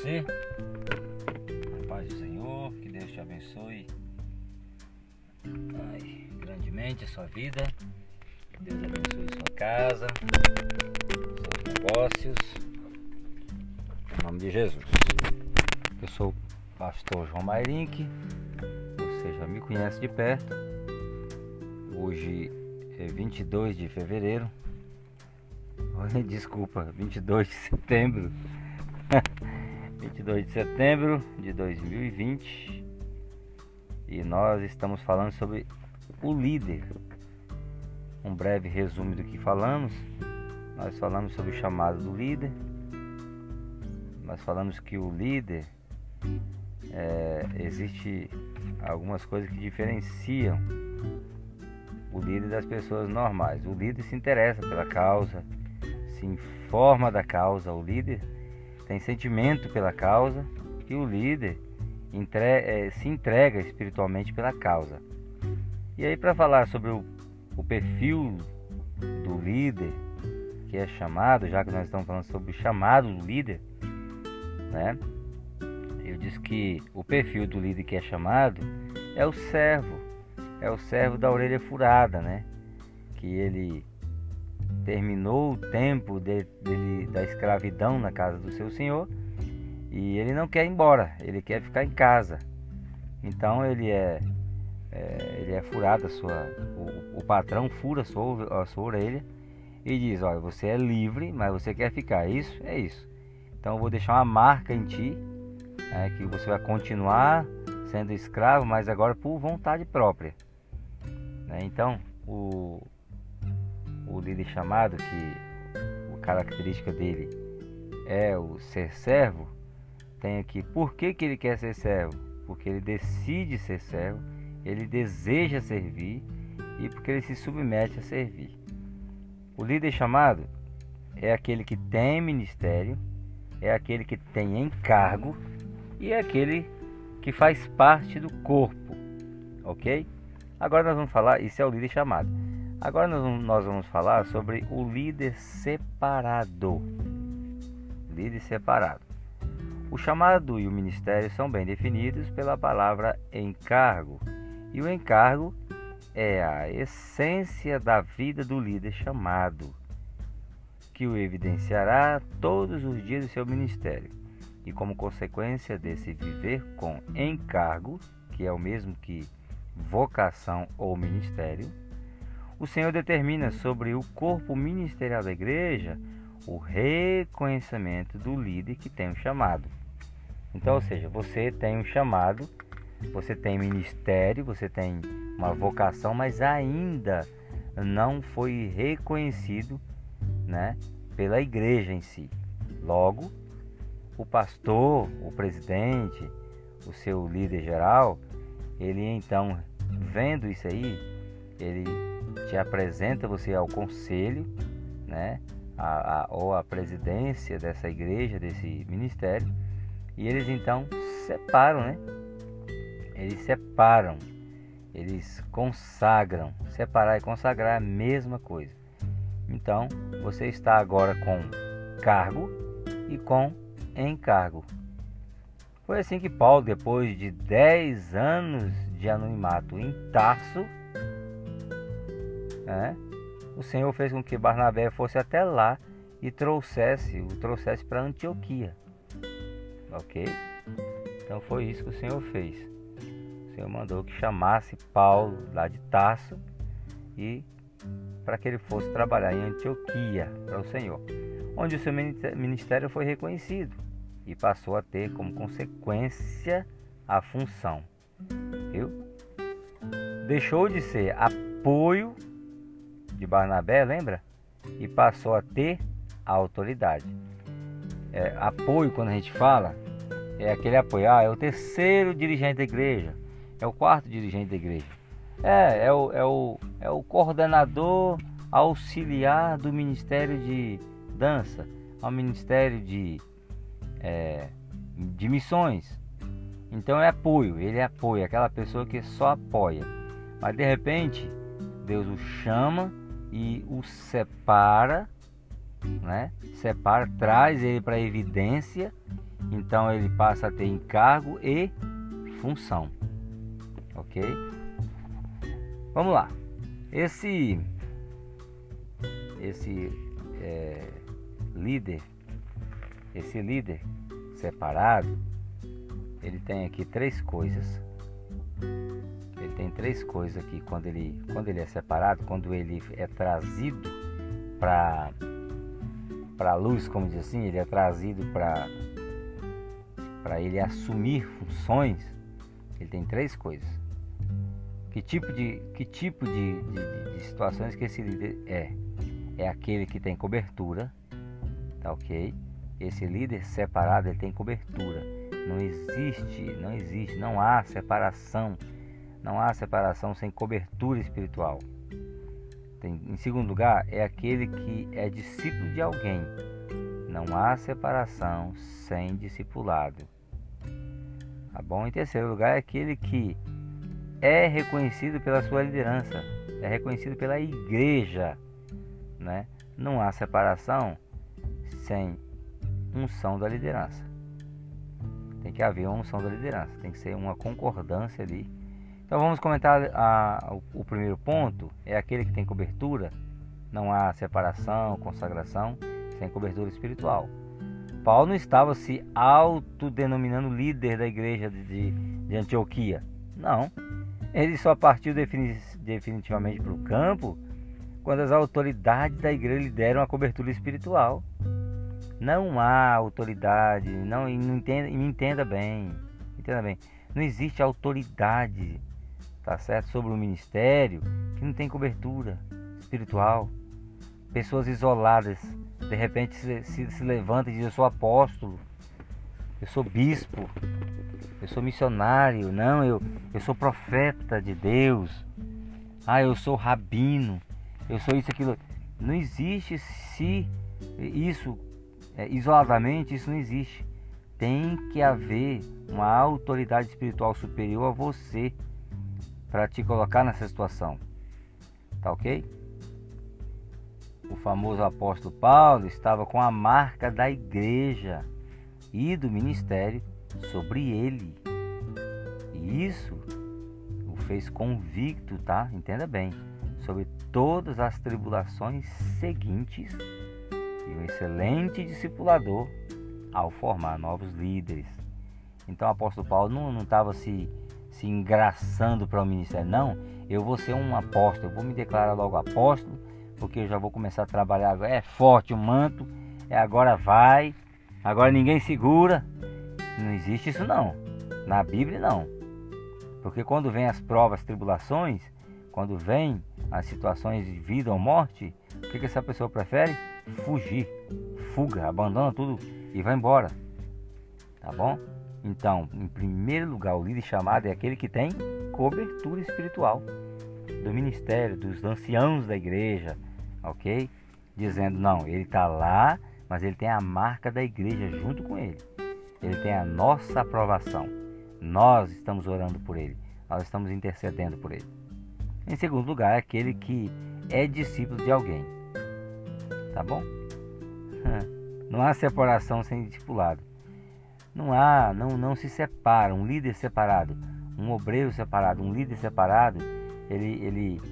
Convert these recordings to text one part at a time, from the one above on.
você. A paz do Senhor, que Deus te abençoe Ai, grandemente a sua vida. Que Deus abençoe sua casa, seus negócios. Em nome de Jesus. Eu sou o pastor João Mairink. Você já me conhece de perto. Hoje é 22 de fevereiro. Desculpa, 22 de setembro 22 de setembro de 2020 e nós estamos falando sobre o líder. Um breve resumo do que falamos. Nós falamos sobre o chamado do líder. Nós falamos que o líder é, existe algumas coisas que diferenciam o líder das pessoas normais. O líder se interessa pela causa, se informa da causa. O líder tem sentimento pela causa e o líder entre, é, se entrega espiritualmente pela causa. E aí, para falar sobre o, o perfil do líder que é chamado, já que nós estamos falando sobre o chamado do líder, né? Eu disse que o perfil do líder que é chamado é o servo, é o servo da orelha furada, né? Que ele terminou o tempo de, de, da escravidão na casa do seu senhor e ele não quer ir embora, ele quer ficar em casa. Então ele é, é ele é furado, sua, o, o, patrão fura a sua, a sua orelha e diz: Olha, você é livre, mas você quer ficar. Isso é isso. Então eu vou deixar uma marca em ti, é, que você vai continuar sendo escravo, mas agora por vontade própria. Né? Então o, o líder chamado, que a característica dele é o ser servo, tem aqui por que, que ele quer ser servo? Porque ele decide ser servo, ele deseja servir e porque ele se submete a servir. O líder chamado é aquele que tem ministério, é aquele que tem encargo e é aquele que faz parte do corpo, ok? Agora nós vamos falar, isso é o líder chamado. Agora nós vamos falar sobre o líder separado. Líder separado. O chamado e o ministério são bem definidos pela palavra encargo. E o encargo é a essência da vida do líder chamado, que o evidenciará todos os dias do seu ministério. E como consequência desse viver com encargo, que é o mesmo que vocação ou ministério, o Senhor determina sobre o corpo ministerial da igreja o reconhecimento do líder que tem o chamado. Então, ou seja, você tem um chamado, você tem ministério, você tem uma vocação, mas ainda não foi reconhecido, né, pela igreja em si. Logo, o pastor, o presidente, o seu líder geral, ele então vendo isso aí, ele te apresenta você ao conselho, né? A, a, ou a presidência dessa igreja, desse ministério, e eles então separam, né? Eles separam, eles consagram. Separar e consagrar é a mesma coisa. Então, você está agora com cargo e com encargo. Foi assim que Paulo, depois de 10 anos de anonimato em Tarso, né? o Senhor fez com que Barnabé fosse até lá e trouxesse, o trouxesse para Antioquia. Ok? Então foi isso que o Senhor fez. O Senhor mandou que chamasse Paulo lá de Tarso e para que ele fosse trabalhar em Antioquia para o Senhor, onde o seu ministério foi reconhecido e passou a ter como consequência a função. Viu? Deixou de ser apoio de Barnabé, lembra? E passou a ter a autoridade. É, apoio, quando a gente fala, é aquele apoio. Ah, é o terceiro dirigente da igreja, é o quarto dirigente da igreja. É, é o, é o, é o coordenador auxiliar do Ministério de Dança, ao Ministério de, é, de Missões. Então é apoio, ele é apoio, aquela pessoa que só apoia. Mas de repente, Deus o chama e o separa, né? Separa, traz ele para evidência Então ele passa a ter encargo e função. Ok? Vamos lá. Esse esse é, líder, esse líder separado, ele tem aqui três coisas. Ele tem três coisas aqui quando ele, quando ele é separado, quando ele é trazido para para a luz, como diz assim, ele é trazido para para ele assumir funções, ele tem três coisas. Que tipo de que tipo de, de, de situações que esse líder é? É aquele que tem cobertura, tá ok? Esse líder separado ele tem cobertura. Não existe, não existe, não há separação, não há separação sem cobertura espiritual. Em segundo lugar, é aquele que é discípulo de alguém. Não há separação sem discipulado. Tá bom? Em terceiro lugar, é aquele que é reconhecido pela sua liderança, é reconhecido pela igreja. Né? Não há separação sem unção da liderança. Tem que haver uma unção da liderança, tem que ser uma concordância ali então vamos comentar a, o, o primeiro ponto, é aquele que tem cobertura, não há separação, consagração, sem cobertura espiritual. Paulo não estava se autodenominando líder da igreja de, de Antioquia. Não. Ele só partiu defini definitivamente para o campo quando as autoridades da igreja lhe deram a cobertura espiritual. Não há autoridade, não, não entenda, entenda bem, entenda bem. Não existe autoridade tá certo? Sobre o ministério que não tem cobertura espiritual. Pessoas isoladas, de repente se, se, se levanta e diz: Eu sou apóstolo, eu sou bispo, eu sou missionário, não, eu, eu sou profeta de Deus, ah, eu sou rabino, eu sou isso, aquilo. Não existe se isso, é, isoladamente, isso não existe. Tem que haver uma autoridade espiritual superior a você para te colocar nessa situação. Tá ok? O famoso apóstolo Paulo estava com a marca da igreja e do ministério sobre ele. E isso o fez convicto, tá? Entenda bem, sobre todas as tribulações seguintes e um excelente discipulador ao formar novos líderes. Então o apóstolo Paulo não estava se se engraçando para o ministério. Não, eu vou ser um apóstolo, eu vou me declarar logo apóstolo, porque eu já vou começar a trabalhar agora. É forte o manto, é agora vai, agora ninguém segura. Não existe isso não. Na Bíblia não. Porque quando vem as provas, tribulações, quando vem as situações de vida ou morte, o que, que essa pessoa prefere? Fugir, fuga, abandona tudo e vai embora. Tá bom? Então, em primeiro lugar, o líder chamado é aquele que tem cobertura espiritual do ministério, dos anciãos da igreja, ok? Dizendo, não, ele está lá, mas ele tem a marca da igreja junto com ele. Ele tem a nossa aprovação. Nós estamos orando por ele, nós estamos intercedendo por ele. Em segundo lugar, é aquele que é discípulo de alguém. Tá bom? Não há separação sem discipulado. Não há, não, não se separa. Um líder separado, um obreiro separado, um líder separado, ele, ele,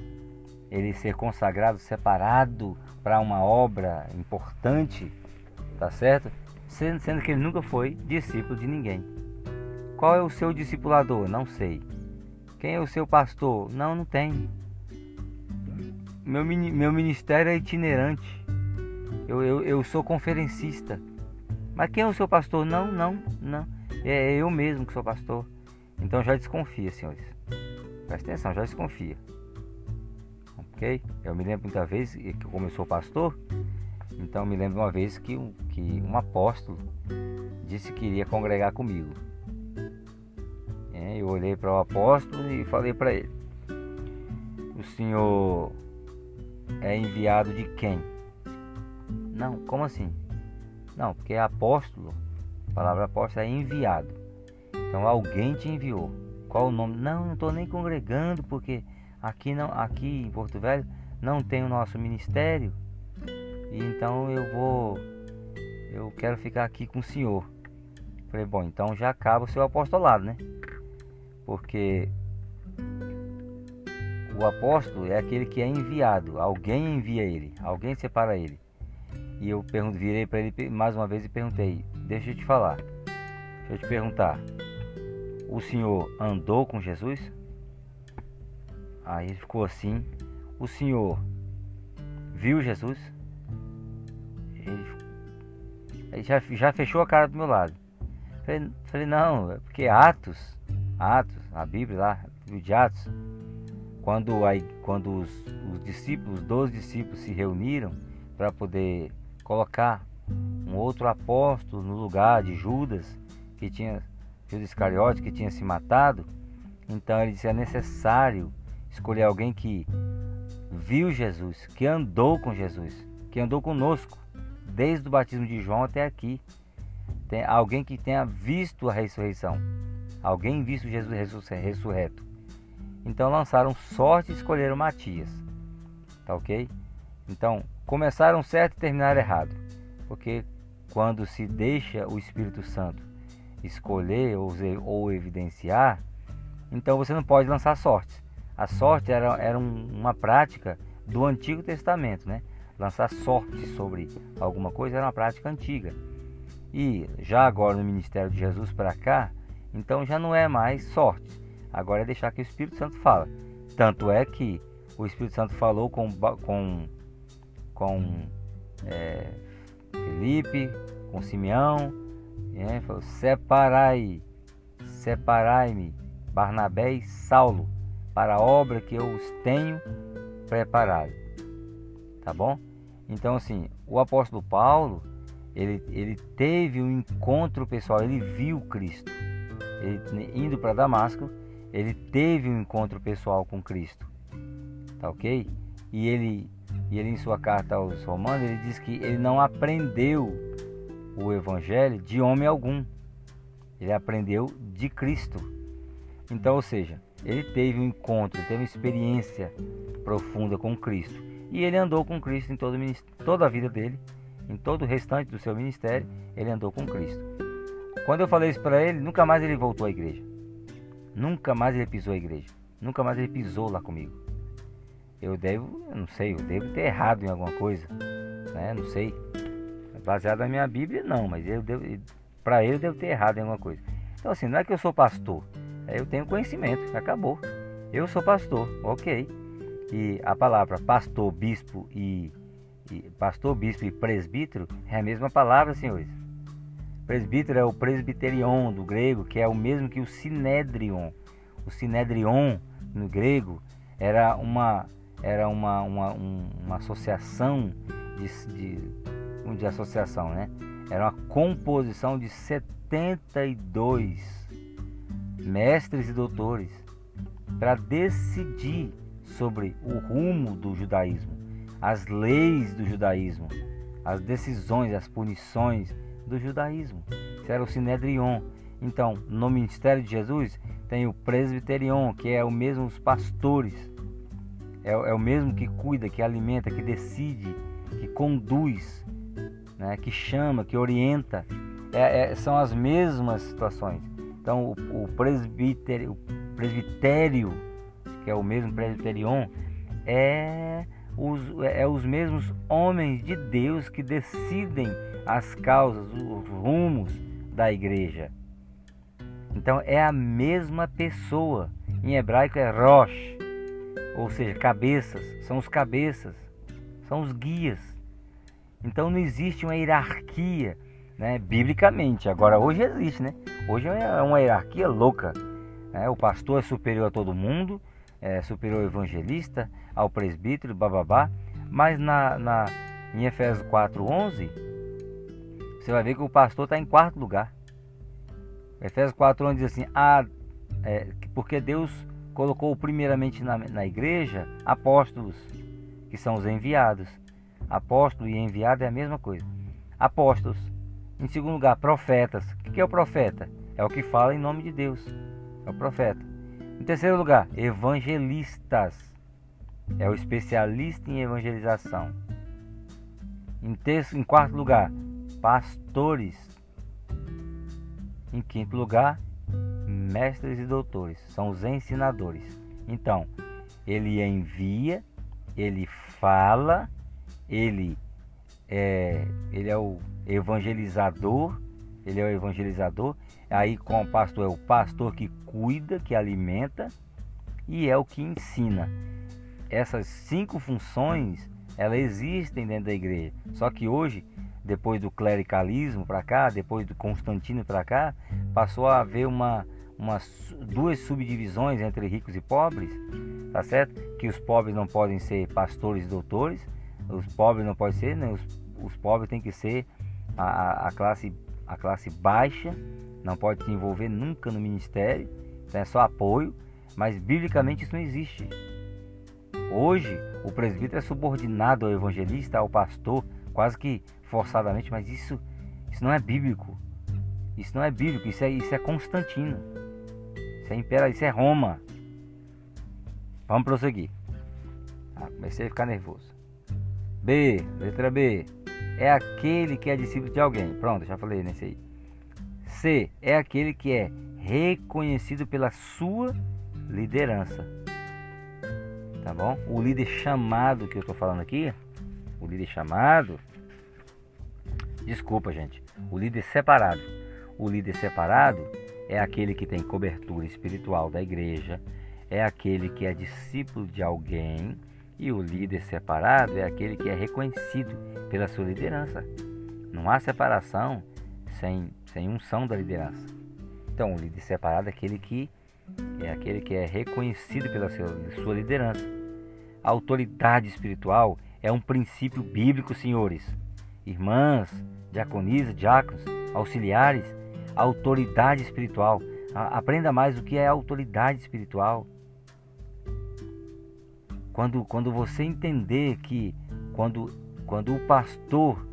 ele ser consagrado, separado para uma obra importante, tá certo? Sendo, sendo que ele nunca foi discípulo de ninguém. Qual é o seu discipulador? Não sei. Quem é o seu pastor? Não, não tem. Meu, meu ministério é itinerante. Eu, eu, eu sou conferencista. Mas quem é o seu pastor? Não, não, não. É eu mesmo que sou pastor. Então já desconfia, senhores. Presta atenção, já desconfia. Ok? Eu me lembro muita vez que sou pastor, então me lembro uma vez que um, que um apóstolo disse que iria congregar comigo. É, eu olhei para o apóstolo e falei para ele: O senhor é enviado de quem? Não, como assim? Não, porque apóstolo, a palavra apóstolo é enviado. Então alguém te enviou. Qual o nome? Não, não estou nem congregando, porque aqui não, aqui em Porto Velho não tem o nosso ministério. E então eu vou, eu quero ficar aqui com o senhor. Falei, bom, então já acaba o seu apostolado, né? Porque o apóstolo é aquele que é enviado, alguém envia ele, alguém separa ele. E eu virei para ele mais uma vez e perguntei: Deixa eu te falar, deixa eu te perguntar, o senhor andou com Jesus? Aí ele ficou assim: O senhor viu Jesus? Ele já, já fechou a cara do meu lado. Falei, falei não, é porque Atos, Atos, a Bíblia lá, livro de Atos, quando, aí, quando os, os discípulos, os doze discípulos se reuniram para poder colocar um outro apóstolo no lugar de Judas, que tinha Judas Iscariote, que tinha se matado, então ele disse é necessário escolher alguém que viu Jesus, que andou com Jesus, que andou conosco desde o batismo de João até aqui. Tem alguém que tenha visto a ressurreição, alguém visto Jesus ressurreto. Então lançaram sorte e escolheram Matias. Tá ok? Então começaram certo e terminaram errado. Porque quando se deixa o Espírito Santo escolher ou, ou evidenciar, então você não pode lançar sorte. A sorte era, era um, uma prática do Antigo Testamento, né? Lançar sorte sobre alguma coisa era uma prática antiga. E já agora no ministério de Jesus para cá, então já não é mais sorte. Agora é deixar que o Espírito Santo fala. Tanto é que o Espírito Santo falou com, com, com é, Felipe, com Simeão, é, falou, separai, separai-me, Barnabé e Saulo, para a obra que eu os tenho preparado. Tá bom? Então assim, o apóstolo Paulo, ele, ele teve um encontro pessoal, ele viu Cristo. Ele, indo para Damasco, ele teve um encontro pessoal com Cristo. Tá ok? E ele, e ele em sua carta aos Romanos, ele diz que ele não aprendeu o evangelho de homem algum. Ele aprendeu de Cristo. Então, ou seja, ele teve um encontro, teve uma experiência profunda com Cristo. E ele andou com Cristo em todo, toda a vida dele, em todo o restante do seu ministério, ele andou com Cristo. Quando eu falei isso para ele, nunca mais ele voltou à igreja. Nunca mais ele pisou a igreja. Nunca mais ele pisou lá comigo. Eu devo, eu não sei, eu devo ter errado em alguma coisa, né? Não sei. Baseado na minha Bíblia, não, mas eu devo, para ele eu devo ter errado em alguma coisa. Então assim, não é que eu sou pastor, é eu tenho conhecimento, acabou. Eu sou pastor, ok. E a palavra pastor, bispo e, e pastor, bispo e presbítero é a mesma palavra, senhores. Presbítero é o presbiterion do grego, que é o mesmo que o sinédrion. O sinédrion no grego era uma era uma, uma, uma associação de, de, de associação, né? Era uma composição de 72 mestres e doutores para decidir sobre o rumo do judaísmo, as leis do judaísmo, as decisões, as punições do judaísmo. Isso era o Sinedrion. Então, no ministério de Jesus, tem o presbiterion, que é o mesmo os pastores, é, é o mesmo que cuida, que alimenta, que decide, que conduz, né, que chama, que orienta. É, é, são as mesmas situações. Então, o, o, o presbitério, que é o mesmo presbiterion, é os, é os mesmos homens de Deus que decidem as causas, os rumos da igreja. Então é a mesma pessoa. Em hebraico é Rosh, ou seja, cabeças, são os cabeças, são os guias. Então não existe uma hierarquia, né, biblicamente. Agora hoje existe, né? Hoje é uma hierarquia louca. Né? O pastor é superior a todo mundo, é superior ao evangelista, ao presbítero, bababá. Mas na, na, em Efésios 4,11, você vai ver que o pastor está em quarto lugar. Efésios 4,11 diz assim: ah, é, porque Deus colocou primeiramente na, na igreja apóstolos, que são os enviados. Apóstolo e enviado é a mesma coisa. Apóstolos. Em segundo lugar, profetas. O que é o profeta? É o que fala em nome de Deus. É o profeta. Em terceiro lugar, evangelistas. É o especialista em evangelização. Em, terço, em quarto lugar, pastores. Em quinto lugar, mestres e doutores, são os ensinadores. Então, ele envia, ele fala, ele é, ele é o evangelizador, ele é o evangelizador. Aí com o pastor é o pastor que cuida, que alimenta e é o que ensina. Essas cinco funções, elas existem dentro da igreja. Só que hoje, depois do clericalismo para cá, depois do Constantino para cá, passou a haver uma, uma duas subdivisões entre ricos e pobres, tá certo? Que os pobres não podem ser pastores e doutores, os pobres não podem ser, né? os, os pobres têm que ser a, a, classe, a classe baixa, não pode se envolver nunca no ministério, então é só apoio, mas biblicamente isso não existe. Hoje, o presbítero é subordinado ao evangelista, ao pastor, quase que forçadamente, mas isso, isso não é bíblico. Isso não é bíblico, isso é, isso é Constantino. Isso é Impera, isso é Roma. Vamos prosseguir. Ah, comecei a ficar nervoso. B, letra B. É aquele que é discípulo de alguém. Pronto, já falei nesse aí. C. É aquele que é reconhecido pela sua liderança. Tá bom? O líder chamado que eu estou falando aqui, o líder chamado, desculpa gente, o líder separado. O líder separado é aquele que tem cobertura espiritual da igreja, é aquele que é discípulo de alguém e o líder separado é aquele que é reconhecido pela sua liderança. Não há separação sem, sem unção da liderança. Então, o líder separado é aquele que é aquele que é reconhecido pela sua liderança. A autoridade espiritual é um princípio bíblico, senhores. Irmãs, diaconisas, diáconos, auxiliares, autoridade espiritual. Aprenda mais o que é autoridade espiritual. Quando, quando você entender que quando, quando o pastor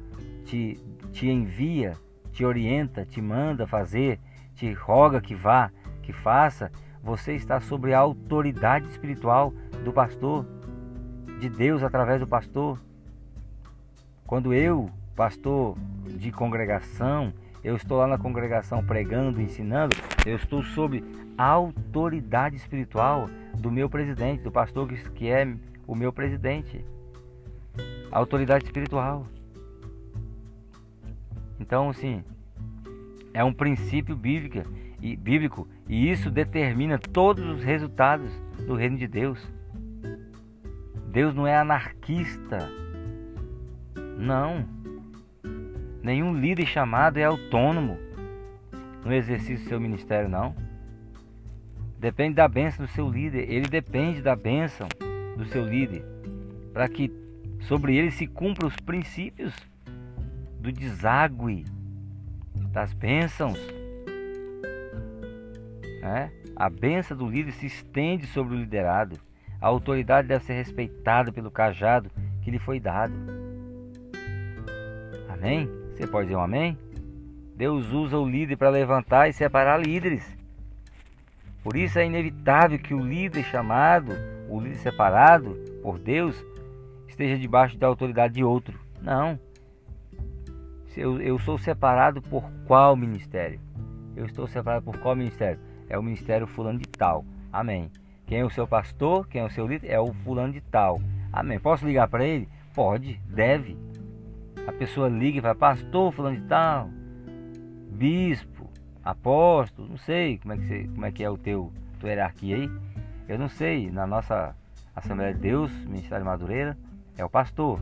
te, te envia, te orienta, te manda fazer, te roga que vá, que faça, você está sobre a autoridade espiritual do pastor, de Deus através do pastor. Quando eu, pastor de congregação, eu estou lá na congregação pregando, ensinando, eu estou sob a autoridade espiritual do meu presidente, do pastor que é o meu presidente. Autoridade espiritual. Então, assim, é um princípio bíblico e, bíblico e isso determina todos os resultados do reino de Deus. Deus não é anarquista. Não. Nenhum líder chamado é autônomo no exercício do seu ministério, não. Depende da bênção do seu líder. Ele depende da bênção do seu líder para que sobre ele se cumpram os princípios do deságue das bênçãos. É? A bênção do líder se estende sobre o liderado. A autoridade deve ser respeitada pelo cajado que lhe foi dado. Amém? Você pode dizer um amém? Deus usa o líder para levantar e separar líderes. Por isso é inevitável que o líder chamado, o líder separado por Deus, esteja debaixo da autoridade de outro. Não. Eu, eu sou separado por qual ministério? Eu estou separado por qual ministério? É o ministério fulano de tal. Amém. Quem é o seu pastor? Quem é o seu líder? É o fulano de tal. Amém. Posso ligar para ele? Pode, deve. A pessoa liga e fala, pastor fulano de tal, bispo, apóstolo, não sei como é que, você, como é, que é o teu tua hierarquia aí. Eu não sei, na nossa Assembleia de Deus, Ministério Madureira, é o pastor.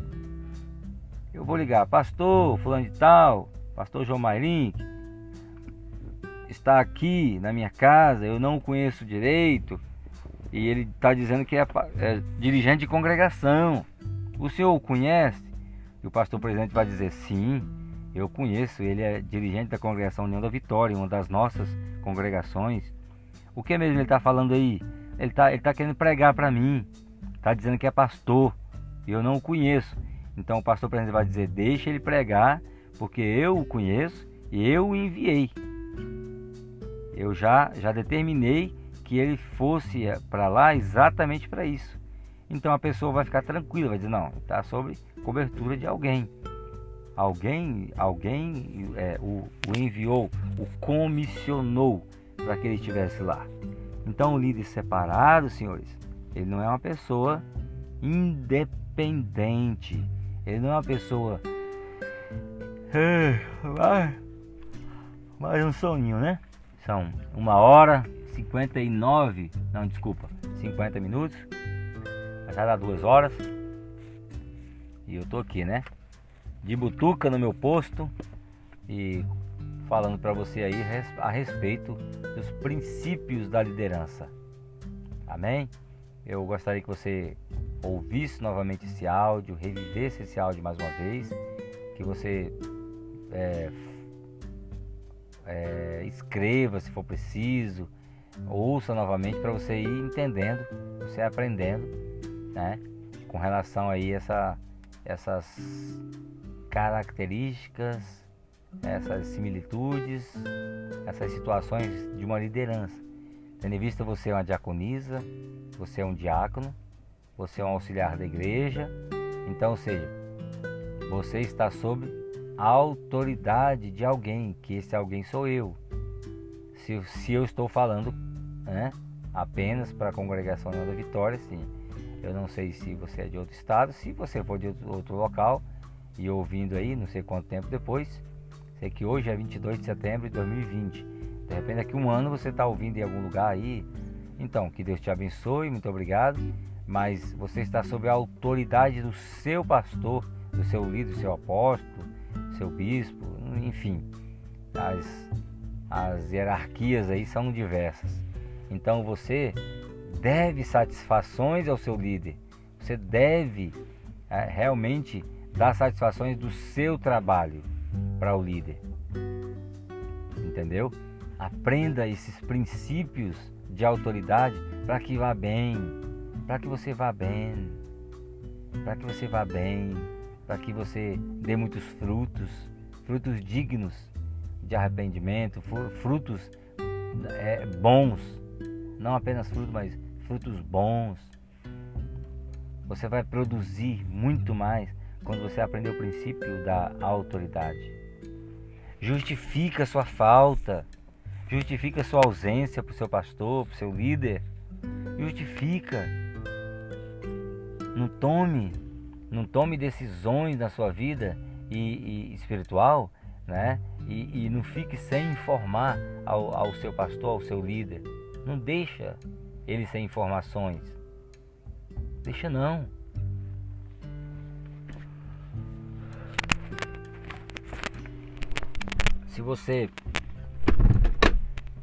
Eu vou ligar, pastor fulano de tal, pastor João Mairim, está aqui na minha casa, eu não o conheço direito, e ele está dizendo que é, é dirigente de congregação. O senhor o conhece? E o pastor presidente vai dizer: sim, eu conheço, ele é dirigente da congregação União da Vitória, uma das nossas congregações. O que mesmo ele está falando aí? Ele está ele tá querendo pregar para mim, está dizendo que é pastor, e eu não o conheço. Então o pastor presidente vai dizer: deixa ele pregar, porque eu o conheço e eu o enviei. Eu já, já determinei que ele fosse para lá exatamente para isso. Então a pessoa vai ficar tranquila, vai dizer: não, está sobre cobertura de alguém. Alguém, alguém é, o, o enviou, o comissionou para que ele estivesse lá. Então, o líder separado, senhores, ele não é uma pessoa independente. Ele não é uma pessoa. Mais um soninho, né? São uma hora, 59. Não, desculpa, 50 minutos. Já dá duas horas. E eu tô aqui, né? De butuca no meu posto. E falando para você aí a respeito dos princípios da liderança. Amém? Eu gostaria que você ouvisse novamente esse áudio, revivesse esse áudio mais uma vez, que você é, é, escreva se for preciso, ouça novamente para você ir entendendo, você aprendendo, né? Com relação aí a essa, essas características, essas similitudes, essas situações de uma liderança. Tendo em vista você é uma diaconisa, você é um diácono, você é um auxiliar da igreja, então, ou seja, você está sob a autoridade de alguém, que esse alguém sou eu. Se, se eu estou falando né, apenas para a congregação da Vitória, sim. Eu não sei se você é de outro estado, se você for de outro local e ouvindo aí, não sei quanto tempo depois, sei que hoje é 22 de setembro de 2020. De repente, daqui um ano você está ouvindo em algum lugar aí. Então, que Deus te abençoe, muito obrigado. Mas você está sob a autoridade do seu pastor, do seu líder, do seu apóstolo, seu bispo, enfim. As, as hierarquias aí são diversas. Então você deve satisfações ao seu líder. Você deve é, realmente dar satisfações do seu trabalho para o líder. Entendeu? Aprenda esses princípios de autoridade para que vá bem, para que você vá bem, para que você vá bem, para que você dê muitos frutos, frutos dignos de arrependimento, frutos é, bons, não apenas frutos, mas frutos bons. Você vai produzir muito mais quando você aprender o princípio da autoridade. Justifica sua falta, justifica sua ausência para o seu pastor, para o seu líder. Justifica. Não tome não tome decisões na sua vida e, e espiritual, né? E, e, não fique sem informar ao, ao seu pastor, ao seu líder. Não deixa ele sem informações. Deixa não. Se você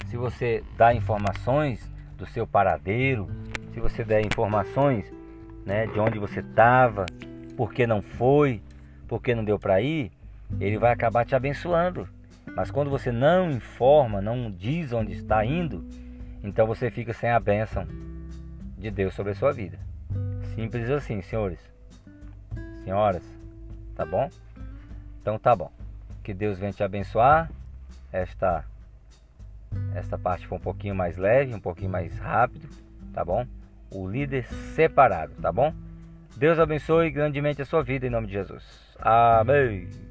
se você dá informações do seu paradeiro, se você der informações, né, de onde você estava, porque não foi, porque não deu para ir, ele vai acabar te abençoando. Mas quando você não informa, não diz onde está indo, então você fica sem a bênção de Deus sobre a sua vida. Simples assim, senhores. Senhoras, tá bom? Então tá bom. Que Deus venha te abençoar. Esta esta parte foi um pouquinho mais leve, um pouquinho mais rápido, tá bom? O líder separado, tá bom? Deus abençoe grandemente a sua vida em nome de Jesus. Amém.